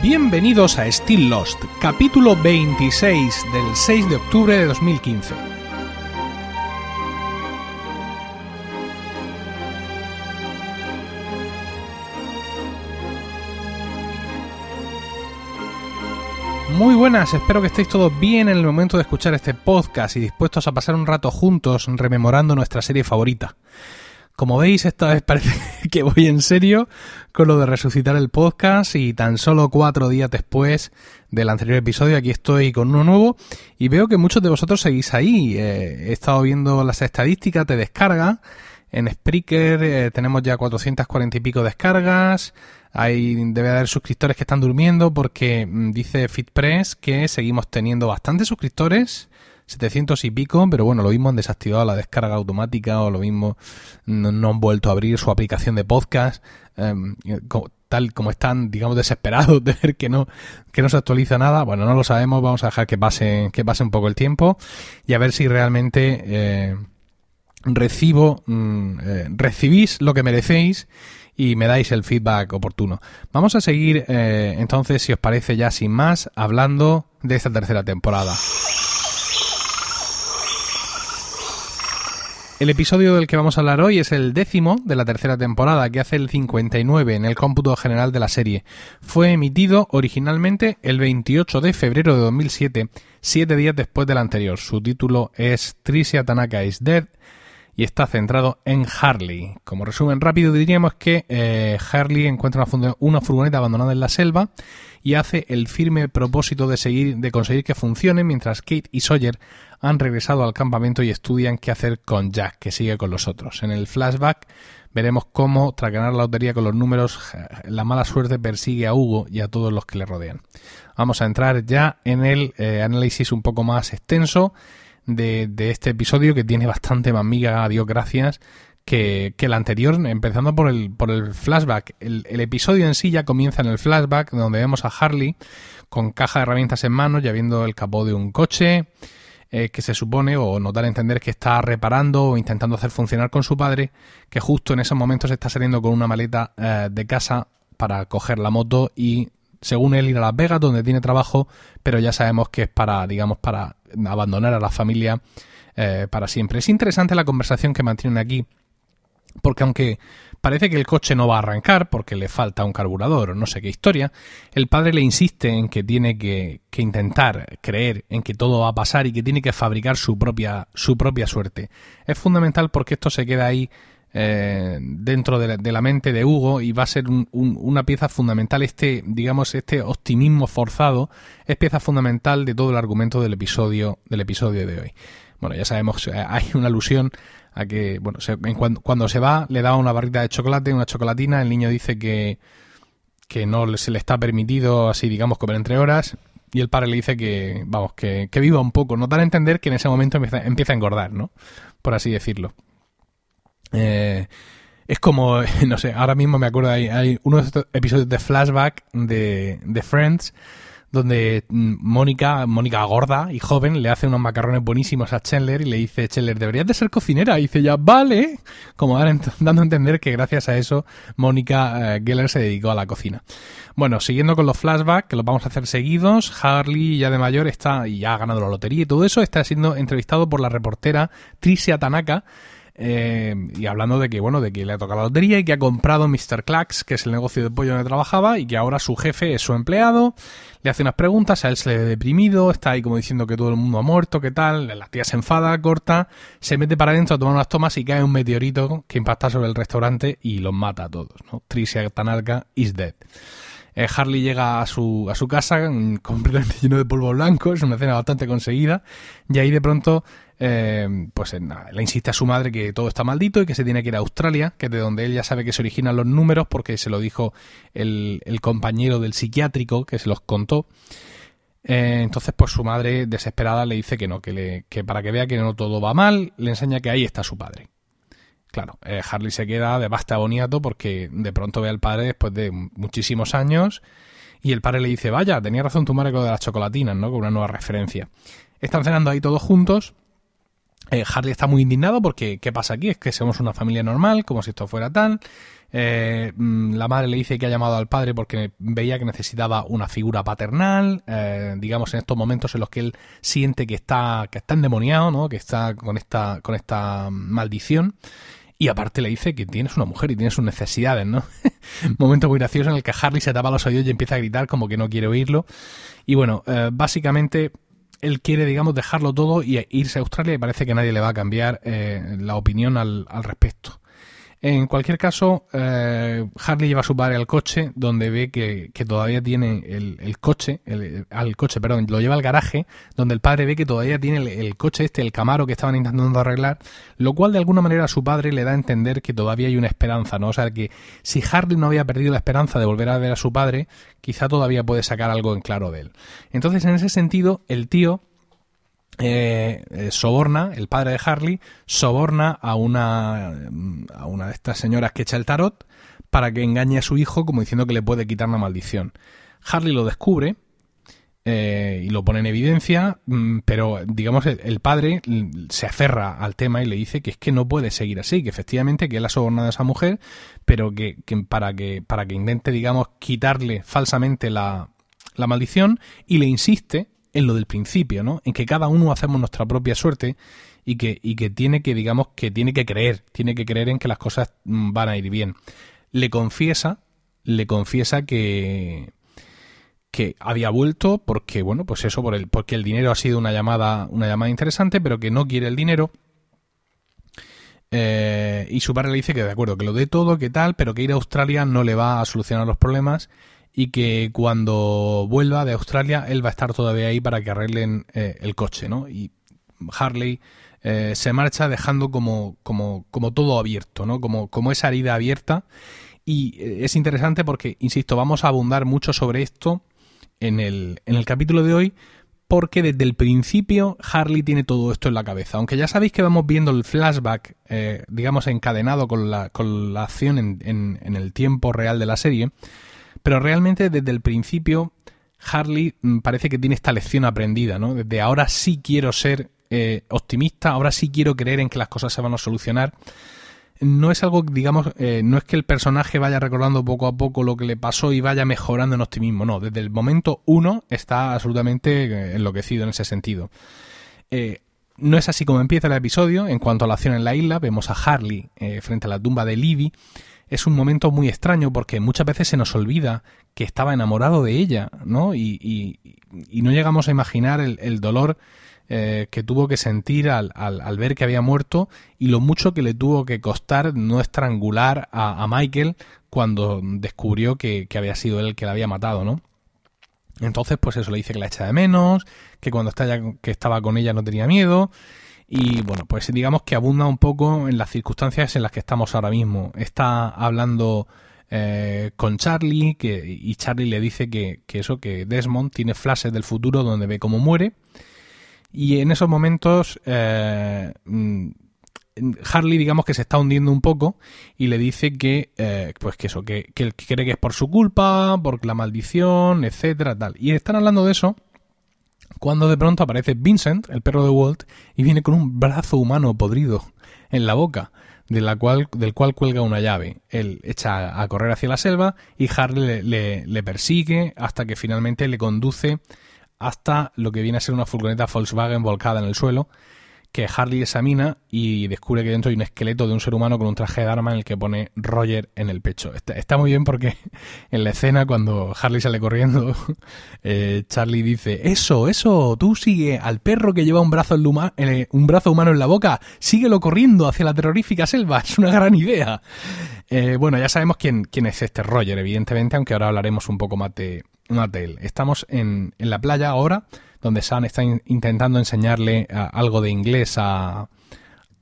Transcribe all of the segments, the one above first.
Bienvenidos a Still Lost, capítulo 26 del 6 de octubre de 2015. Muy buenas, espero que estéis todos bien en el momento de escuchar este podcast y dispuestos a pasar un rato juntos rememorando nuestra serie favorita. Como veis, esta vez parece que voy en serio con lo de resucitar el podcast y tan solo cuatro días después del anterior episodio aquí estoy con uno nuevo y veo que muchos de vosotros seguís ahí. Eh, he estado viendo las estadísticas de descarga. En Spreaker eh, tenemos ya 440 y pico descargas. Hay, debe haber suscriptores que están durmiendo porque mm, dice FitPress que seguimos teniendo bastantes suscriptores, 700 y pico, pero bueno, lo mismo han desactivado la descarga automática o lo mismo no, han vuelto a abrir su aplicación de podcast, em, tal como están, digamos, desesperados de ver que no, que no se actualiza nada. Bueno, no lo sabemos, vamos a dejar que pase, que pase un poco el tiempo y a ver si realmente eh, recibo, mm, eh, recibís lo que merecéis y me dais el feedback oportuno. Vamos a seguir eh, entonces, si os parece ya sin más, hablando de esta tercera temporada. El episodio del que vamos a hablar hoy es el décimo de la tercera temporada, que hace el 59 en el cómputo general de la serie. Fue emitido originalmente el 28 de febrero de 2007, siete días después del anterior. Su título es Tricia Tanaka is Dead y está centrado en Harley. Como resumen rápido diríamos que eh, Harley encuentra una, furgoneta abandonada en la selva y hace el firme propósito de seguir de conseguir que funcione mientras Kate y Sawyer han regresado al campamento y estudian qué hacer con Jack, que sigue con los otros. En el flashback veremos cómo, tras ganar la lotería con los números, la mala suerte persigue a Hugo y a todos los que le rodean. Vamos a entrar ya en el eh, análisis un poco más extenso de, este episodio que tiene bastante más miga, a Dios gracias, que, el anterior, empezando por el, por el flashback. El, episodio en sí ya comienza en el flashback, donde vemos a Harley con caja de herramientas en mano, ya viendo el capó de un coche, eh, que se supone, o notar a entender que está reparando o intentando hacer funcionar con su padre, que justo en esos momentos está saliendo con una maleta eh, de casa para coger la moto y según él, ir a Las Vegas, donde tiene trabajo, pero ya sabemos que es para, digamos, para abandonar a la familia eh, para siempre. Es interesante la conversación que mantienen aquí, porque aunque parece que el coche no va a arrancar porque le falta un carburador o no sé qué historia, el padre le insiste en que tiene que, intentar creer en que todo va a pasar y que tiene que fabricar su propia, su propia suerte. Es fundamental porque esto se queda ahí eh, dentro de la, mente de Hugo y va a ser una pieza fundamental este digamos este optimismo forzado es pieza fundamental de todo el argumento del episodio del episodio de hoy bueno ya sabemos eh, hay una alusión a que bueno cuando, se va le da una barrita de chocolate una chocolatina el niño dice que que no se le está permitido así digamos comer entre horas y el padre le dice que vamos que, que viva un poco no dan a entender que en ese momento empieza, empieza a engordar no por así decirlo. Eh, es como, no sé, ahora mismo me acuerdo, hay, hay unos episodios de flashback de, de Friends donde mm, Mónica, Mónica gorda y joven, le hace unos macarrones buenísimos a Chandler y le dice, Chandler, deberías de ser cocinera. Y dice ya, vale, como dando a entender que gracias a eso Mónica eh, Geller se dedicó a la cocina. Bueno, siguiendo con los flashbacks, que los vamos a hacer seguidos, Harley ya de mayor está, y ya ha ganado la lotería y todo eso, está siendo entrevistado por la reportera Tricia Tanaka, eh, y hablando de que, bueno, de que le ha tocado la lotería y que ha comprado Mr. Clacks, que es el negocio de pollo donde trabajaba, y que ahora su jefe es su empleado, le hace unas preguntas, a él se le ve deprimido, está ahí como diciendo que todo el mundo ha muerto, qué tal, la tía se enfada, corta, se mete para adentro a tomar unas tomas y cae un meteorito que impacta sobre el restaurante y los mata a todos, ¿no? Tricia Tanarka is dead. Eh, Harley llega a su, a su casa mm, completamente lleno de polvo blanco, es una escena bastante conseguida, y ahí de pronto eh, pues le insiste a su madre que todo está maldito y que se tiene que ir a Australia, que es de donde él ya sabe que se originan los números porque se lo dijo el, compañero del psiquiátrico que se los contó. Eh, entonces, pues su madre, desesperada, le dice que no, que, le, que para que vea que no todo va mal, le enseña que ahí está su padre. Claro, eh, Harley se queda de basta boniato porque de pronto ve al padre después de muchísimos años y el padre le dice, vaya, tenía razón tu madre con lo de las chocolatinas, ¿no? Con una nueva referencia. Están cenando ahí todos juntos Eh, Harley está muy indignado porque ¿qué pasa aquí? Es que somos una familia normal, como si esto fuera tal. Eh, mm, la madre le dice que ha llamado al padre porque veía que necesitaba una figura paternal, eh, digamos en estos momentos en los que él siente que está, que está endemoniado, ¿no? que está con esta, con esta maldición. Y aparte le dice que tienes una mujer y tienes sus necesidades, ¿no? Momento muy gracioso en el que Harley se tapa los oídos y empieza a gritar como que no quiere oírlo. Y bueno, básicamente él quiere, digamos, dejarlo todo y irse a Australia y parece que nadie le va a cambiar eh, la opinión al, al, respecto. En cualquier caso, eh, Harley lleva a su padre al coche, donde ve que, todavía tiene el, coche, al coche, perdón, lo lleva al garaje, donde el padre ve que todavía tiene el, coche este, el Camaro que estaban intentando arreglar, lo cual de alguna manera a su padre le da a entender que todavía hay una esperanza, ¿no? O sea, que si Harley no había perdido la esperanza de volver a ver a su padre, quizá todavía puede sacar algo en claro de él. Entonces, en ese sentido, el tío eh, eh, soborna, el padre de Harley, soborna a una, a una de estas señoras que echa el tarot para que engañe a su hijo como diciendo que le puede quitar una maldición. Harley lo descubre eh, y lo pone en evidencia, mm, pero digamos el, padre se aferra al tema y le dice que es que no puede seguir así, que efectivamente que él ha sobornado a esa mujer, pero que, para que para que intente digamos quitarle falsamente la, la maldición y le insiste en lo del principio, ¿no? En que cada uno hacemos nuestra propia suerte y que, y que tiene que, digamos, que tiene que creer, tiene que creer en que las cosas mm, van a ir bien. Le confiesa, le confiesa que, que había vuelto porque, bueno, pues eso, por el, porque el dinero ha sido una llamada, una llamada interesante, pero que no quiere el dinero. Eh, y su padre le dice que de acuerdo, que lo dé todo, que tal, pero que ir a Australia no le va a solucionar los problemas y que cuando vuelva de Australia él va a estar todavía ahí para que arreglen eh, el coche, ¿no? Y Harley eh, se marcha dejando como, como, como todo abierto, ¿no? Como, como esa herida abierta. Y eh, es interesante porque, insisto, vamos a abundar mucho sobre esto en el, en el capítulo de hoy, porque desde el principio Harley tiene todo esto en la cabeza. Aunque ya sabéis que vamos viendo el flashback, digamos, encadenado con la, con la acción en, en, en, el tiempo real de la serie, pero realmente desde el principio Harley mm, parece que tiene esta lección aprendida, ¿no? Desde ahora sí quiero ser eh, optimista, ahora sí quiero creer en que las cosas se van a solucionar. No es algo, digamos, eh, no es que el personaje vaya recordando poco a poco lo que le pasó y vaya mejorando en optimismo, no, desde el momento uno está absolutamente eh, enloquecido en ese sentido. no es así como empieza el episodio, en cuanto a la acción en la isla, vemos a Harley frente a la tumba de Libby es un momento muy extraño porque muchas veces se nos olvida que estaba enamorado de ella, ¿no? Y, y, no llegamos a imaginar el, dolor eh, que tuvo que sentir al, al, ver que había muerto y lo mucho que le tuvo que costar no estrangular a, Michael cuando descubrió que, que, había sido él el que la había matado, ¿no? Entonces, pues eso le dice que la echa de menos, que cuando que estaba con ella no tenía miedo y bueno, pues digamos que abunda un poco en las circunstancias en las que estamos ahora mismo. Está hablando eh, con Charlie que, y Charlie le dice que, que, eso, que Desmond tiene flashes del futuro donde ve cómo muere. Y en esos momentos eh, mm, Harley digamos que se está hundiendo un poco y le dice que eh, pues que eso, que, que cree que es por su culpa, por la maldición, etcétera, tal. Y están hablando de eso cuando de pronto aparece Vincent, el perro de Walt, y viene con un brazo humano podrido en la boca, de la cual, del cual cuelga una llave. Él echa a correr hacia la selva y Harley le, le, persigue hasta que finalmente le conduce hasta lo que viene a ser una furgoneta Volkswagen volcada en el suelo que Harley examina y descubre que dentro hay un esqueleto de un ser humano con un traje de arma en el que pone Roger en el pecho. Está, muy bien porque en la escena cuando Harley sale corriendo, eh, Charlie dice, eso, eso, tú sigue al perro que lleva un brazo, en un brazo humano en la boca, síguelo corriendo hacia la terrorífica selva, es una gran idea. Eh, bueno, ya sabemos quién, quién es este Roger, evidentemente, aunque ahora hablaremos un poco más de, más de él. Estamos en, en la playa ahora donde Sam está intentando enseñarle eh, algo de inglés a,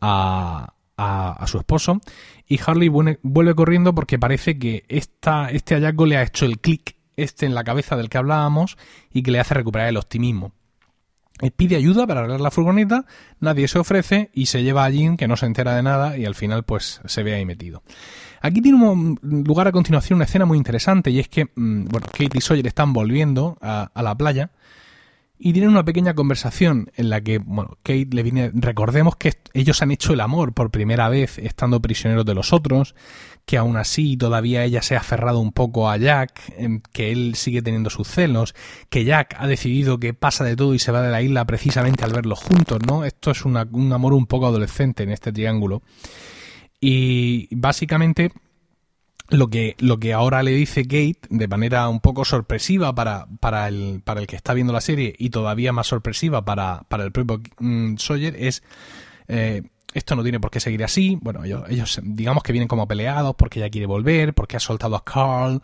a, su esposo y Harley vuelve, corriendo porque parece que esta, este hallazgo le ha hecho el clic este en la cabeza del que hablábamos y que le hace recuperar el optimismo. pide ayuda para arreglar la furgoneta, nadie se ofrece y se lleva a Jim que no se entera de nada y al final pues se ve ahí metido. Aquí tiene un lugar a continuación una escena muy interesante y es que, mm, bueno, Kate y Sawyer están volviendo a la playa y tienen una pequeña conversación en la que, bueno, Kate le viene, recordemos que ellos han hecho el amor por primera vez estando prisioneros de los otros, que aún así todavía ella se ha aferrado un poco a Jack, que él sigue teniendo sus celos, que Jack ha decidido que pasa de todo y se va de la isla precisamente al verlos juntos, ¿no? Esto es un amor un poco adolescente en este triángulo. Y básicamente lo que, lo que ahora le dice Kate, de manera un poco sorpresiva para, para, el, para el que está viendo la serie y todavía más sorpresiva para, para el propio mm, Sawyer, es eh, esto no tiene por qué seguir así. Bueno, ellos, ellos digamos que vienen como peleados porque ella quiere volver, porque ha soltado a Carl.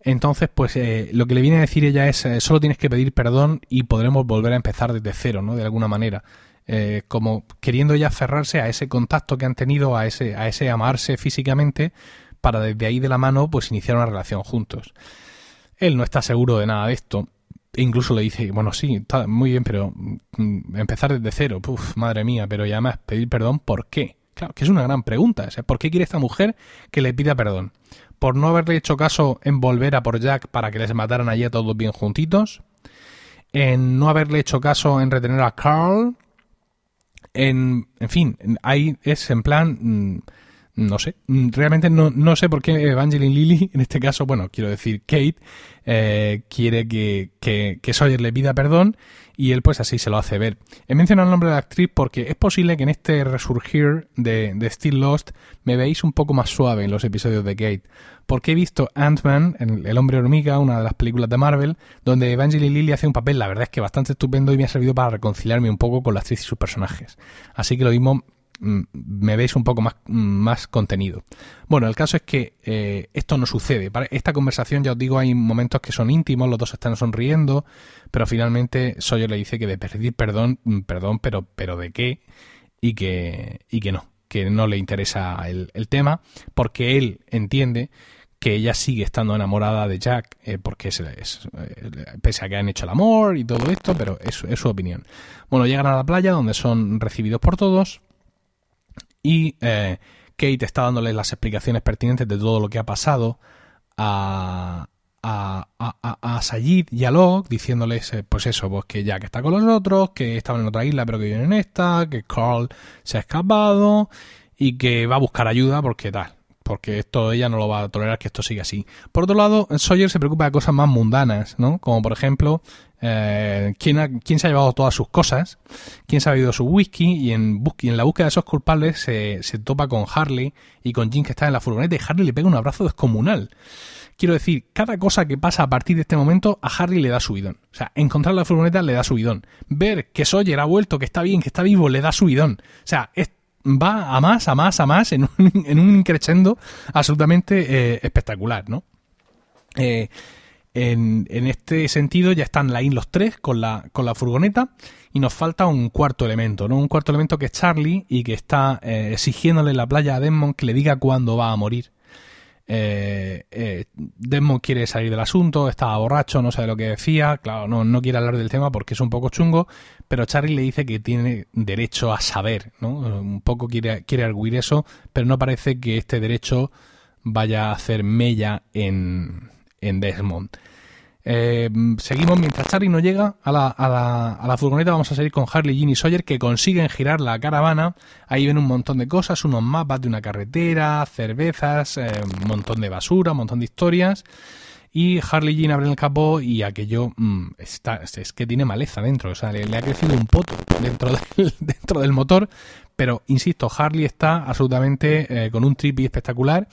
Entonces, pues eh, lo que le viene a decir ella es, eh, solo tienes que pedir perdón y podremos volver a empezar desde cero, ¿no? De alguna manera. como queriendo ya aferrarse a ese contacto que han tenido, a ese, a ese amarse físicamente, para desde ahí de la mano pues iniciar una relación juntos. Él no está seguro de nada de esto. E incluso le dice, bueno, sí, está muy bien, pero mm, empezar desde cero, puf, madre mía, pero ya además pedir perdón, ¿por qué? Claro, que es una gran pregunta. ¿Por qué quiere esta mujer que le pida perdón? ¿Por no haberle hecho caso en volver a por Jack para que les mataran allí a todos bien juntitos? ¿En no haberle hecho caso en retener a Carl? En, en fin, ahí es en plan... Mm, no sé, mm, realmente no, no sé por qué Evangeline Lilly, en este caso, bueno, quiero decir Kate, eh, quiere que, que, que, Sawyer le pida perdón y él pues así se lo hace ver. He mencionado el nombre de la actriz porque es posible que en este resurgir de, de Still Lost me veáis un poco más suave en los episodios de Kate, porque he visto Ant-Man, El hombre hormiga, una de las películas de Marvel, donde Evangeline Lilly hace un papel, la verdad es que bastante estupendo y me ha servido para reconciliarme un poco con la actriz y sus personajes. Así que lo mismo me veis un poco más, mm, más contenido. Bueno, el caso es que eh, esto no sucede. Esta conversación, ya os digo, hay momentos que son íntimos, los dos están sonriendo, pero finalmente Sawyer le dice que de pedir perdón, mm, perdón, pero, pero de qué, y que, y que no, que no le interesa el, tema, porque él entiende que ella sigue estando enamorada de Jack, eh, porque es, es, eh, pese a que han hecho el amor y todo esto, pero es su opinión. Bueno, llegan a la playa donde son recibidos por todos y eh, Kate está dándoles las explicaciones pertinentes de todo lo que ha pasado a, a, a, a Sayid y a Locke, diciéndoles, eh, pues eso, pues que Jack está con los otros, que estaban en otra isla pero que viven en esta, que Carl se ha escapado y que va a buscar ayuda porque tal, porque esto ella no lo va a tolerar que esto siga así. Por otro lado, Sawyer se preocupa de cosas más mundanas, ¿no? Como por ejemplo, eh, ¿quién, ¿quién, se ha llevado todas sus cosas, quién se ha bebido su whisky y en, en la búsqueda de esos culpables se, se topa con Harley y con Jim que está en la furgoneta y Harley le pega un abrazo descomunal. Quiero decir, cada cosa que pasa a partir de este momento a Harley le da subidón. O sea, encontrar la furgoneta le da subidón. Ver que Sawyer ha vuelto, que está bien, que está vivo, le da subidón. O sea, es va a más, a más, a más, en un, en un absolutamente eh, espectacular, ¿no? Eh, en, en, este sentido ya están ahí los tres con la, con la furgoneta y nos falta un cuarto elemento, ¿no? Un cuarto elemento que es Charlie y que está eh, exigiéndole la playa a Desmond que le diga cuándo va a morir. Eh, eh, Desmond quiere salir del asunto, estaba borracho, no sabe lo que decía, claro, no, quiere hablar del tema porque es un poco chungo, pero Charlie le dice que tiene derecho a saber, ¿no? Un poco quiere, quiere arguir eso, pero no parece que este derecho vaya a hacer mella en, en Desmond. Eh, seguimos mientras Charlie no llega a la, a, la, a la, furgoneta. Vamos a seguir con Harley, Ginny y Sawyer que consiguen girar la caravana. Ahí ven un montón de cosas, unos mapas de una carretera, cervezas, eh, un montón de basura, un montón de historias. Y Harley Jean abre el capó y aquello mm, está, es que tiene maleza dentro. O sea, le, ha crecido un poto dentro del, motor. Pero insisto, Harley está absolutamente eh, con un trippy espectacular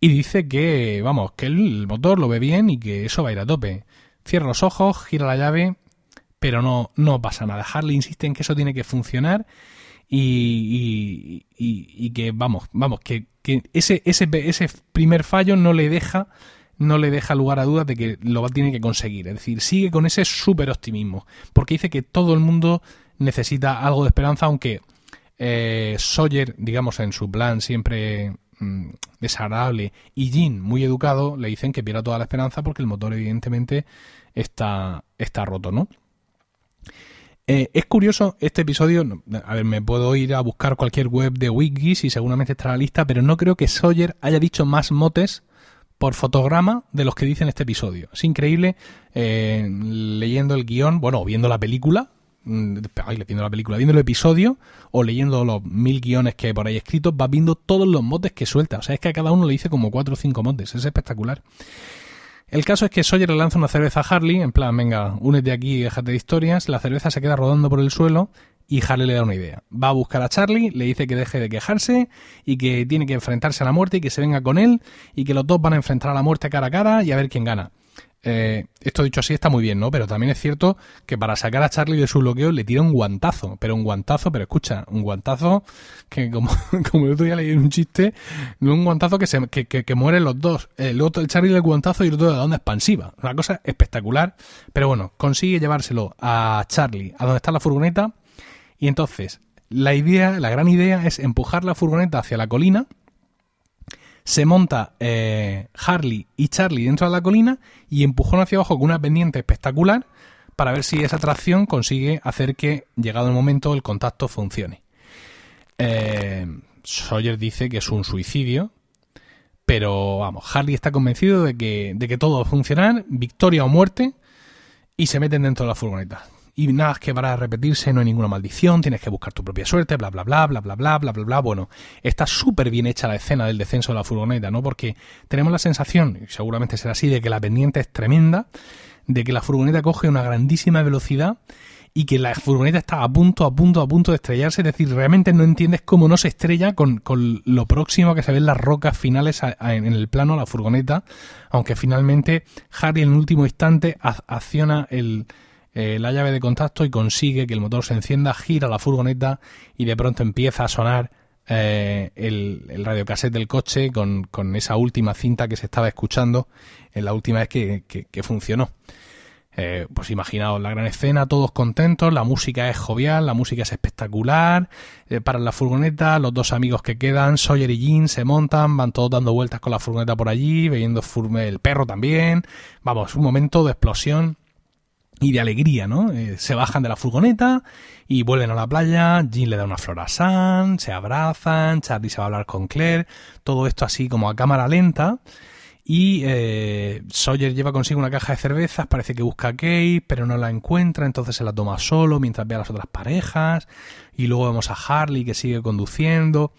y dice que, vamos, que el motor lo ve bien y que eso va a ir a tope. Cierra los ojos, gira la llave, pero no, no pasa nada. Harley insiste en que eso tiene que funcionar y, y, que, vamos, vamos, que, que, ese, ese, ese primer fallo no le deja no le deja lugar a dudas de que lo tiene que conseguir. Es decir, sigue con ese súper optimismo. Porque dice que todo el mundo necesita algo de esperanza, aunque eh, Sawyer, digamos, en su plan siempre Mm, desagradable y Jin, muy educado, le dicen que pierda toda la esperanza porque el motor evidentemente está, está roto, ¿no? Eh, es curioso este episodio, a ver, me puedo ir a buscar cualquier web de Wikis y seguramente estará la lista, pero no creo que Sawyer haya dicho más motes por fotograma de los que dicen este episodio. Es increíble eh, leyendo el guion, bueno, viendo la película, ay, viendo la película, viendo el episodio o leyendo los mil guiones que hay por ahí escritos, vas viendo todos los motes que suelta. O sea, es que a cada uno le dice como cuatro o cinco motes. Es espectacular. El caso es que Sawyer le lanza una cerveza a Harley, en plan, venga, únete aquí y déjate de historias. La cerveza se queda rodando por el suelo y Harley le da una idea. Va a buscar a Charlie, le dice que deje de quejarse y que tiene que enfrentarse a la muerte y que se venga con él y que los dos van a enfrentar a la muerte cara a cara y a ver quién gana. Eh, esto dicho así está muy bien, ¿no? Pero también es cierto que para sacar a Charlie de su bloqueo le tira un guantazo, pero un guantazo, pero escucha, un guantazo que como, como el otro día leí en un chiste, un guantazo que, se, que, que, mueren los dos, el otro, el Charlie del guantazo y el otro de la onda expansiva, una cosa espectacular, pero bueno, consigue llevárselo a Charlie a donde está la furgoneta y entonces la idea, la gran idea es empujar la furgoneta hacia la colina se monta eh, Harley y Charlie dentro de la colina y empujón hacia abajo con una pendiente espectacular para ver si esa atracción consigue hacer que, llegado el momento, el contacto funcione. Eh, Sawyer dice que es un suicidio, pero vamos, Harley está convencido de que, de que todo va a funcionar, victoria o muerte, y se meten dentro de la furgoneta y nada que para repetirse, no hay ninguna maldición, tienes que buscar tu propia suerte, bla bla bla bla bla bla bla bla bla. Bueno, está súper bien hecha la escena del descenso de la furgoneta, ¿no? Porque tenemos la sensación, y seguramente será así, de que la pendiente es tremenda, de que la furgoneta coge una grandísima velocidad y que la furgoneta está a punto, a punto, a punto de estrellarse. Es decir, realmente no entiendes cómo no se estrella con, con lo próximo que se ven las rocas finales en el plano la furgoneta, aunque finalmente Harry en el último instante acciona el eh, la llave de contacto y consigue que el motor se encienda, gira la furgoneta y de pronto empieza a sonar eh, el, el radiocassette del coche con, esa última cinta que se estaba escuchando en la última vez que, funcionó. Eh, pues imaginaos la gran escena, todos contentos, la música es jovial, la música es espectacular, para la furgoneta, los dos amigos que quedan, Sawyer y Jean, se montan, van todos dando vueltas con la furgoneta por allí, viendo el perro también, vamos, un momento de explosión y de alegría, ¿no? Eh, se bajan de la furgoneta y vuelven a la playa, Jean le da una flor a Sam, se abrazan, Charlie se va a hablar con Claire, todo esto así como a cámara lenta. Y eh, Sawyer lleva consigo una caja de cervezas, parece que busca a Kate, pero no la encuentra, entonces se la toma solo mientras ve a las otras parejas. Y luego vemos a Harley que sigue conduciendo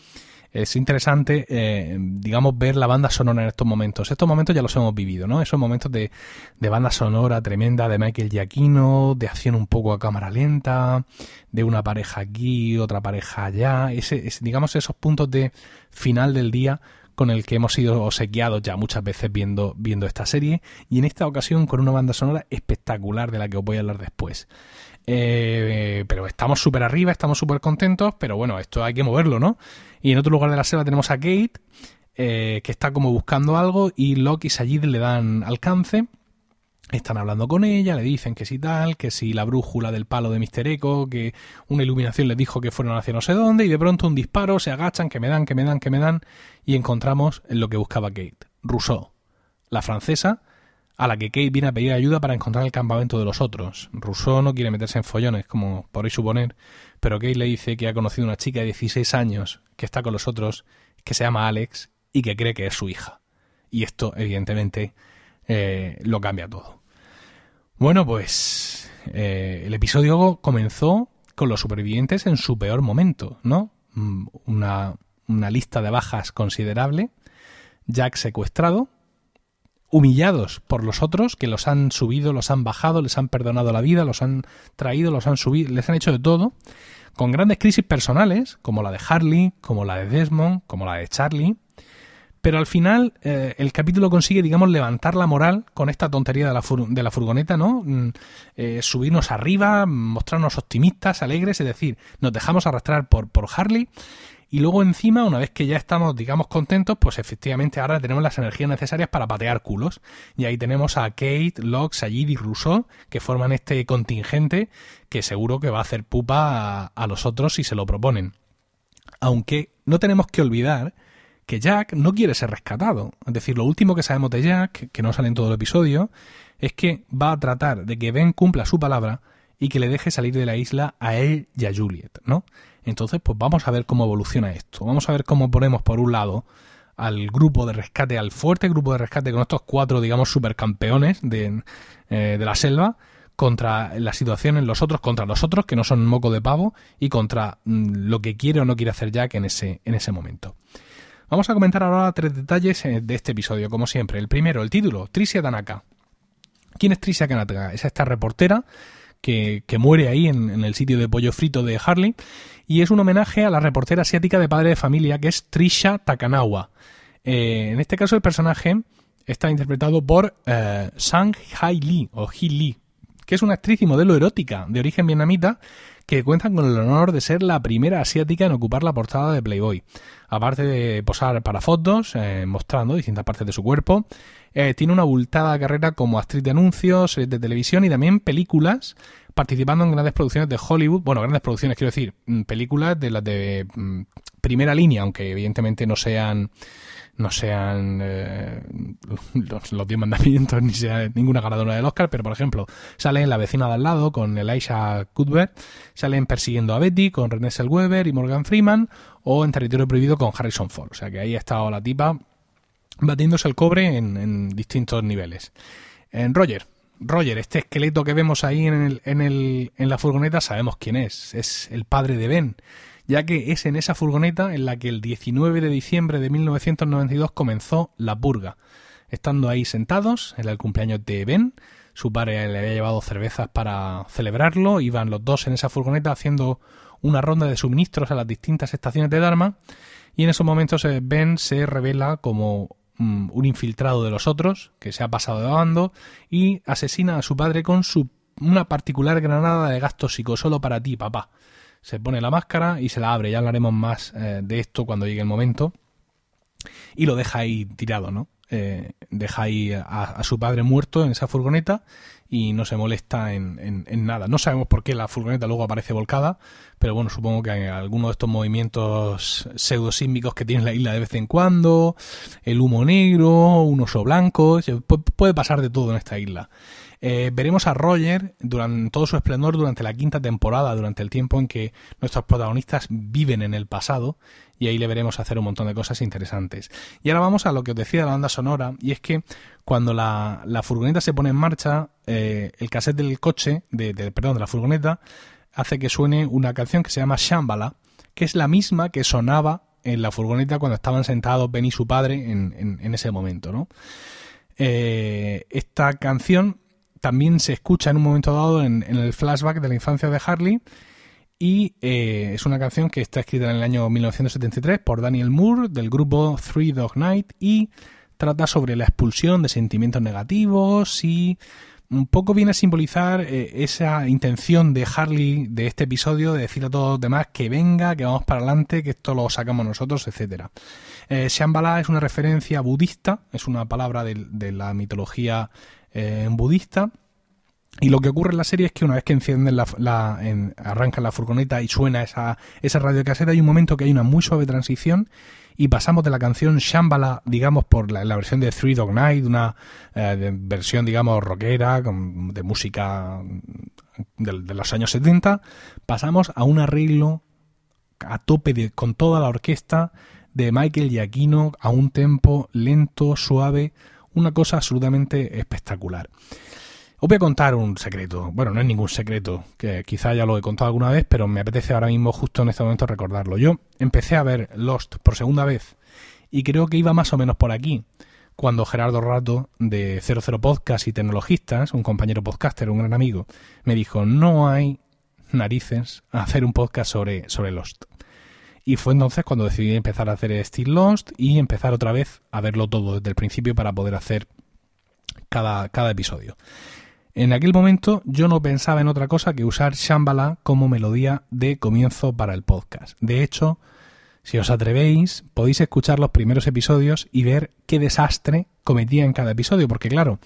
es interesante, eh, digamos, ver la banda sonora en estos momentos. Estos momentos ya los hemos vivido, ¿no? Esos momentos de, de banda sonora tremenda de Michael Giacchino, de acción un poco a cámara lenta, de una pareja aquí, otra pareja allá. Ese, digamos, esos puntos de final del día con el que hemos sido obsequiados ya muchas veces viendo, viendo esta serie y en esta ocasión con una banda sonora espectacular de la que os voy a hablar después. Eh, pero estamos súper arriba, estamos súper contentos, pero bueno, esto hay que moverlo, ¿no? Y en otro lugar de la selva tenemos a Kate, eh, que está como buscando algo, y Locke y Sayid le dan alcance. Están hablando con ella, le dicen que si tal, que si la brújula del palo de Mister Echo, que una iluminación les dijo que fueron hacia no sé dónde, y de pronto un disparo, se agachan, que me dan, que me dan, que me dan, y encontramos en lo que buscaba Kate. Rousseau, la francesa, a la que Kate viene a pedir ayuda para encontrar el campamento de los otros. Rousseau no quiere meterse en follones, como podéis suponer, pero Kate le dice que ha conocido una chica de 16 años que está con los otros, que se llama Alex y que cree que es su hija. Y esto, evidentemente, eh, lo cambia todo. Bueno, pues eh, el episodio comenzó con los supervivientes en su peor momento, ¿no? Mm, una, una lista de bajas considerable, Jack secuestrado, humillados por los otros que los han subido, los han bajado, les han perdonado la vida, los han traído, los han subido, les han hecho de todo, con grandes crisis personales, como la de Harley, como la de Desmond, como la de Charlie. Pero al final eh, el capítulo consigue, digamos, levantar la moral con esta tontería de la, de la furgoneta, ¿no? Mm, eh, subirnos arriba, mostrarnos optimistas, alegres, es decir, nos dejamos arrastrar por, por Harley y luego encima, una vez que ya estamos, digamos, contentos, pues efectivamente ahora tenemos las energías necesarias para patear culos. Y ahí tenemos a Kate, Locke, Sayid y Rousseau, que forman este contingente que seguro que va a hacer pupa a, los otros si se lo proponen. Aunque no tenemos que olvidar que Jack no quiere ser rescatado. Es decir, lo último que sabemos de Jack, que no sale en todo el episodio, es que va a tratar de que Ben cumpla su palabra y que le deje salir de la isla a él y a Juliet, ¿no? Entonces, pues vamos a ver cómo evoluciona esto. Vamos a ver cómo ponemos por un lado al grupo de rescate, al fuerte grupo de rescate con estos cuatro, digamos, supercampeones de, eh, de la selva contra la situación en los otros, contra los otros, que no son moco de pavo, y contra mm, lo que quiere o no quiere hacer Jack en ese, en ese momento. Vamos a comentar ahora tres detalles eh, de este episodio, como siempre. El primero, el título, Tricia Tanaka. ¿Quién es Tricia Tanaka? Es esta reportera que, muere ahí en, el sitio de pollo frito de Harley, y es un homenaje a la reportera asiática de padre de familia que es Trisha Takanawa. Eh, en este caso el personaje está interpretado por eh, Sang Hai Lee o Hee Lee, que es una actriz y modelo erótica de origen vietnamita que cuenta con el honor de ser la primera asiática en ocupar la portada de Playboy. Aparte de posar para fotos, eh, mostrando distintas partes de su cuerpo, eh, tiene una abultada carrera como actriz de anuncios, series de televisión y también películas, participando en grandes producciones de Hollywood. Bueno, grandes producciones, quiero decir, mm, películas de las de mm, primera línea, aunque evidentemente no sean no sean eh, los, los, diez mandamientos ni sea ninguna ganadora del Oscar, pero por ejemplo, sale en La vecina de al lado con Elisha Cuthbert, salen Persiguiendo a Betty con René Zellweger y Morgan Freeman, o En Territorio Prohibido con Harrison Ford. O sea que ahí ha estado la tipa batiéndose el cobre en, distintos niveles. En Roger, Roger, este esqueleto que vemos ahí en, el, en, el, en la furgoneta, sabemos quién es. Es el padre de Ben ya que es en esa furgoneta en la que el 19 de diciembre de 1992 comenzó la purga. Estando ahí sentados, en el cumpleaños de Ben, su padre le había llevado cervezas para celebrarlo, iban los dos en esa furgoneta haciendo una ronda de suministros a las distintas estaciones de Dharma, y en esos momentos eh, Ben se revela como un infiltrado de los otros, que se ha pasado de bando, y asesina a su padre con su, una particular granada de gas tóxico, solo para ti, papá se pone la máscara y se la abre. Ya hablaremos más eh, de esto cuando llegue el momento. Y lo deja ahí tirado, ¿no? Eh, deja ahí a, su padre muerto en esa furgoneta y no se molesta en, en, nada. No sabemos por qué la furgoneta luego aparece volcada, pero bueno, supongo que hay algunos de estos movimientos pseudosísmicos que tiene la isla de vez en cuando, el humo negro, un oso blanco, puede pasar de todo en esta isla. Eh, veremos a Roger durante todo su esplendor durante la quinta temporada, durante el tiempo en que nuestros protagonistas viven en el pasado, y ahí le veremos hacer un montón de cosas interesantes. Y ahora vamos a lo que os decía de la banda sonora, y es que cuando la, furgoneta se pone en marcha, eh, el cassette del coche, de, perdón, de la furgoneta, hace que suene una canción que se llama Shambhala, que es la misma que sonaba en la furgoneta cuando estaban sentados Ben y su padre en, ese momento, ¿no? Eh, esta canción también se escucha en un momento dado en, el flashback de la infancia de Harley. Y eh, es una canción que está escrita en el año 1973 por Daniel Moore del grupo Three Dog Night y trata sobre la expulsión de sentimientos negativos y un poco viene a simbolizar eh, esa intención de Harley de este episodio de decir a todos los demás que venga, que vamos para adelante, que esto lo sacamos nosotros, etcétera. Eh, Shambhala es una referencia budista, es una palabra de la mitología eh, budista. Y lo que ocurre en la serie es que una vez que encienden la, la arrancan la furgoneta y suena esa, esa radiocaseta, hay un momento que hay una muy suave transición y pasamos de la canción Shambhala, digamos, por la, versión de Three Dog Night, una eh, versión, digamos, rockera, de música de, de, los años 70, pasamos a un arreglo a tope de, con toda la orquesta de Michael Giacchino a un tempo lento, suave, una cosa absolutamente espectacular. Os voy a contar un secreto. Bueno, no es ningún secreto, que quizá ya lo he contado alguna vez, pero me apetece ahora mismo, justo en este momento, recordarlo. Yo empecé a ver Lost por segunda vez y creo que iba más o menos por aquí cuando Gerardo Rato de 00 Podcast y Tecnologistas, un compañero podcaster, un gran amigo, me dijo, no hay narices a hacer un podcast sobre, sobre Lost. Y fue entonces cuando decidí empezar a hacer Still Lost y empezar otra vez a verlo todo desde el principio para poder hacer cada, cada episodio. En aquel momento yo no pensaba en otra cosa que usar Shambhala como melodía de comienzo para el podcast. De hecho, si os atrevéis, podéis escuchar los primeros episodios y ver qué desastre cometía en cada episodio, porque claro,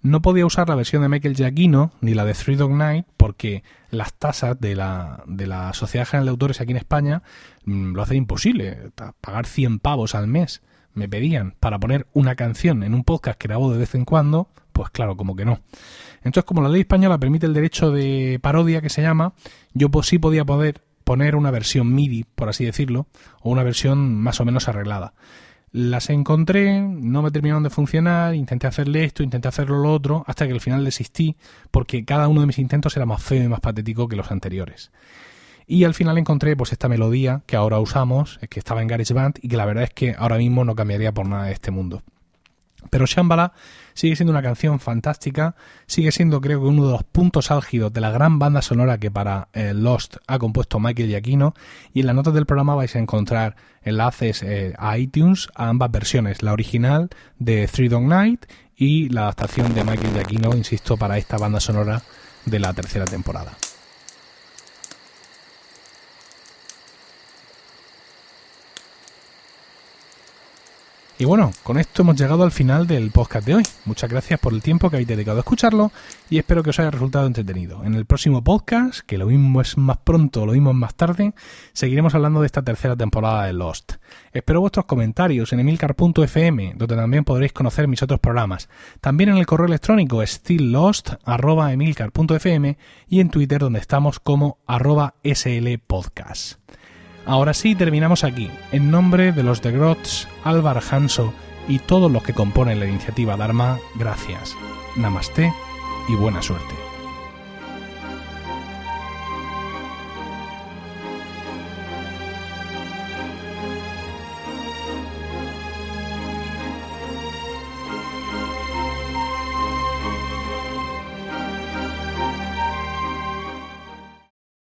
no podía usar la versión de Michael Giacchino ni la de Three Dog Night porque las tasas de la, de la Sociedad General de Autores aquí en España mm, lo hacen imposible. Pagar 100 pavos al mes me pedían para poner una canción en un podcast que grabo de vez en cuando, pues claro, como que no. Entonces, como la ley española permite el derecho de parodia que se llama, yo sí podía poder poner una versión MIDI, por así decirlo, o una versión más o menos arreglada. Las encontré, no me terminaron de funcionar, intenté hacerle esto, intenté hacerlo lo otro, hasta que al final desistí porque cada uno de mis intentos era más feo y más patético que los anteriores. Y al final encontré pues esta melodía que ahora usamos, que estaba en GarageBand y que la verdad es que ahora mismo no cambiaría por nada de este mundo. Pero Shambhala sigue siendo una canción fantástica, sigue siendo creo que uno de los puntos álgidos de la gran banda sonora que para eh, Lost ha compuesto Michael Giacchino y en las notas del programa vais a encontrar enlaces eh, a iTunes a ambas versiones, la original de Three Dog Night y la adaptación de Michael Giacchino, insisto, para esta banda sonora de la tercera temporada. Y bueno, con esto hemos llegado al final del podcast de hoy. Muchas gracias por el tiempo que habéis dedicado a escucharlo y espero que os haya resultado entretenido. En el próximo podcast, que lo mismo es más pronto, lo mismo es más tarde, seguiremos hablando de esta tercera temporada de Lost. Espero vuestros comentarios en emilcar.fm, donde también podréis conocer mis otros programas. También en el correo electrónico stilllost.emilcar.fm y en Twitter, donde estamos como arroba slpodcast. Ahora sí, terminamos aquí. En nombre de los de Grots, Álvar Hanso y todos los que componen la iniciativa Dharma, gracias. Namaste y buena suerte.